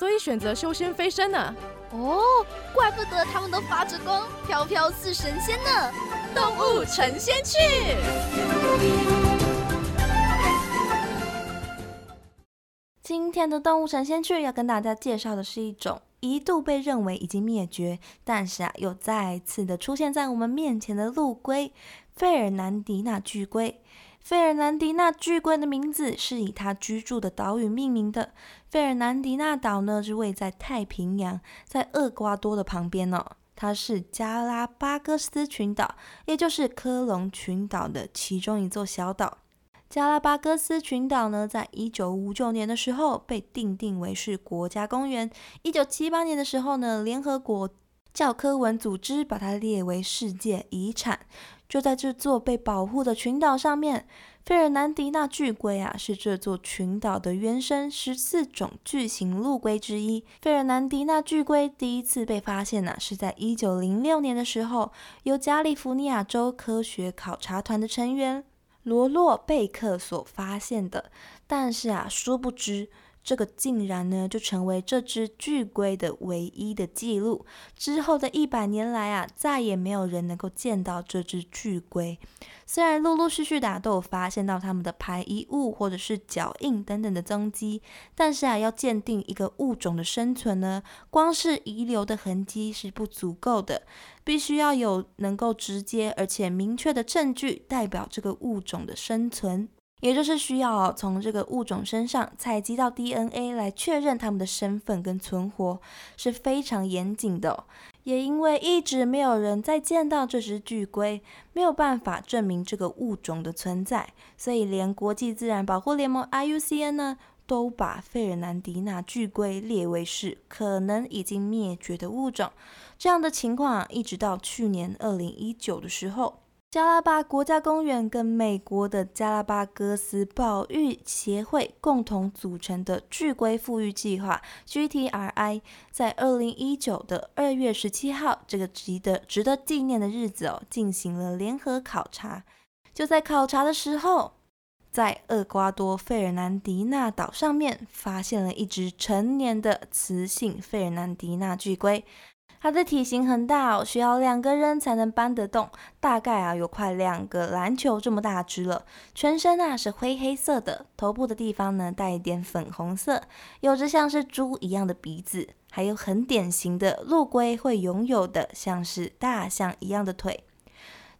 所以选择修仙飞升呢？哦，怪不得他们都发着光，飘飘似神仙呢！动物成仙去。今天的动物成仙去要跟大家介绍的是一种一度被认为已经灭绝，但是啊又再次的出现在我们面前的陆龟——费尔南迪纳巨龟。费尔南迪纳巨龟的名字是以它居住的岛屿命名的。费尔南迪纳岛呢，是位在太平洋，在厄瓜多的旁边哦。它是加拉巴戈斯群岛，也就是科隆群岛的其中一座小岛。加拉巴戈斯群岛呢，在一九五九年的时候被定定为是国家公园。一九七八年的时候呢，联合国教科文组织把它列为世界遗产。就在这座被保护的群岛上面，费尔南迪纳巨龟啊，是这座群岛的原生十四种巨型陆龟之一。费尔南迪纳巨龟第一次被发现呢，是在一九零六年的时候，由加利福尼亚州科学考察团的成员罗洛贝克所发现的。但是啊，殊不知。这个竟然呢，就成为这只巨龟的唯一的记录。之后的一百年来啊，再也没有人能够见到这只巨龟。虽然陆陆续续的都有发现到它们的排遗物或者是脚印等等的踪迹，但是啊，要鉴定一个物种的生存呢，光是遗留的痕迹是不足够的，必须要有能够直接而且明确的证据代表这个物种的生存。也就是需要从这个物种身上采集到 DNA 来确认它们的身份跟存活，是非常严谨的。也因为一直没有人再见到这只巨龟，没有办法证明这个物种的存在，所以连国际自然保护联盟 IUCN 呢，都把费尔南迪纳巨龟列为是可能已经灭绝的物种。这样的情况一直到去年二零一九的时候。加拉巴国家公园跟美国的加拉巴哥斯保育协会共同组成的巨龟复育计划 （GTRI） 在二零一九的二月十七号这个值得值得纪念的日子哦，进行了联合考察。就在考察的时候，在厄瓜多费尔南迪纳岛上面发现了一只成年的雌性费尔南迪纳巨龟。它的体型很大哦，需要两个人才能搬得动，大概啊有快两个篮球这么大只了。全身啊是灰黑色的，头部的地方呢带一点粉红色，有着像是猪一样的鼻子，还有很典型的陆龟会拥有的像是大象一样的腿。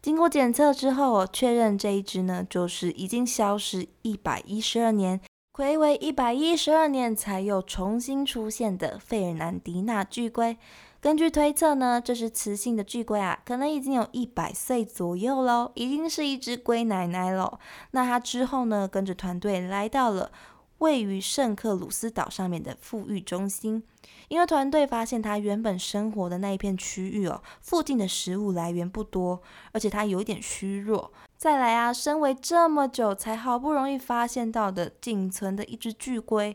经过检测之后，确认这一只呢就是已经消失一百一十二年，暌违一百一十二年才又重新出现的费尔南迪纳巨龟。根据推测呢，这是雌性的巨龟啊，可能已经有一百岁左右喽，已经是一只龟奶奶了。那它之后呢，跟着团队来到了位于圣克鲁斯岛上面的富裕中心，因为团队发现它原本生活的那一片区域哦，附近的食物来源不多，而且它有点虚弱。再来啊，身为这么久才好不容易发现到的仅存的一只巨龟。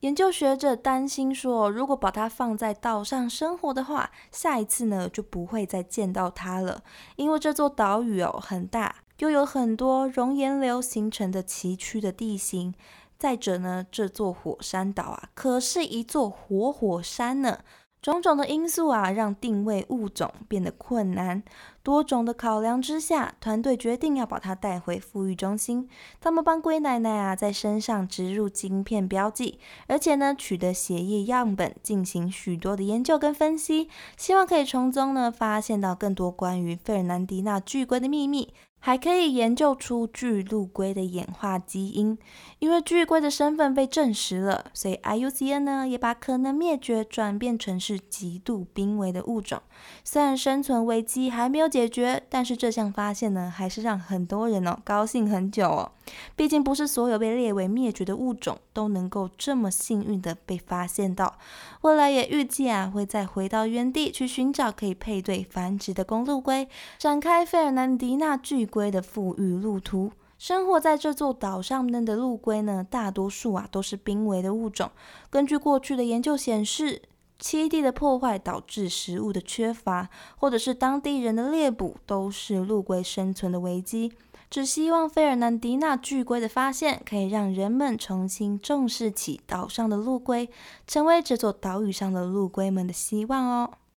研究学者担心说，如果把它放在岛上生活的话，下一次呢就不会再见到它了。因为这座岛屿哦很大，又有很多熔岩流形成的崎岖的地形。再者呢，这座火山岛啊可是一座活火山呢。种种的因素啊，让定位物种变得困难。多种的考量之下，团队决定要把它带回富裕中心。他们帮龟奶奶啊在身上植入晶片标记，而且呢取得血液样本进行许多的研究跟分析，希望可以从中呢发现到更多关于费尔南迪纳巨龟的秘密。还可以研究出巨陆龟的演化基因，因为巨龟的身份被证实了，所以 IUCN 呢也把可能灭绝转变成是极度濒危的物种。虽然生存危机还没有解决，但是这项发现呢还是让很多人哦高兴很久哦。毕竟不是所有被列为灭绝的物种都能够这么幸运的被发现到。未来也预计啊，会再回到原地去寻找可以配对繁殖的公陆龟，展开费尔南迪纳巨龟的富裕路途。生活在这座岛上面的陆龟呢，大多数啊都是濒危的物种。根据过去的研究显示，栖地的破坏导致食物的缺乏，或者是当地人的猎捕，都是陆龟生存的危机。只希望费尔南迪纳巨龟的发现，可以让人们重新重视起岛上的陆龟，成为这座岛屿上的陆龟们的希望哦。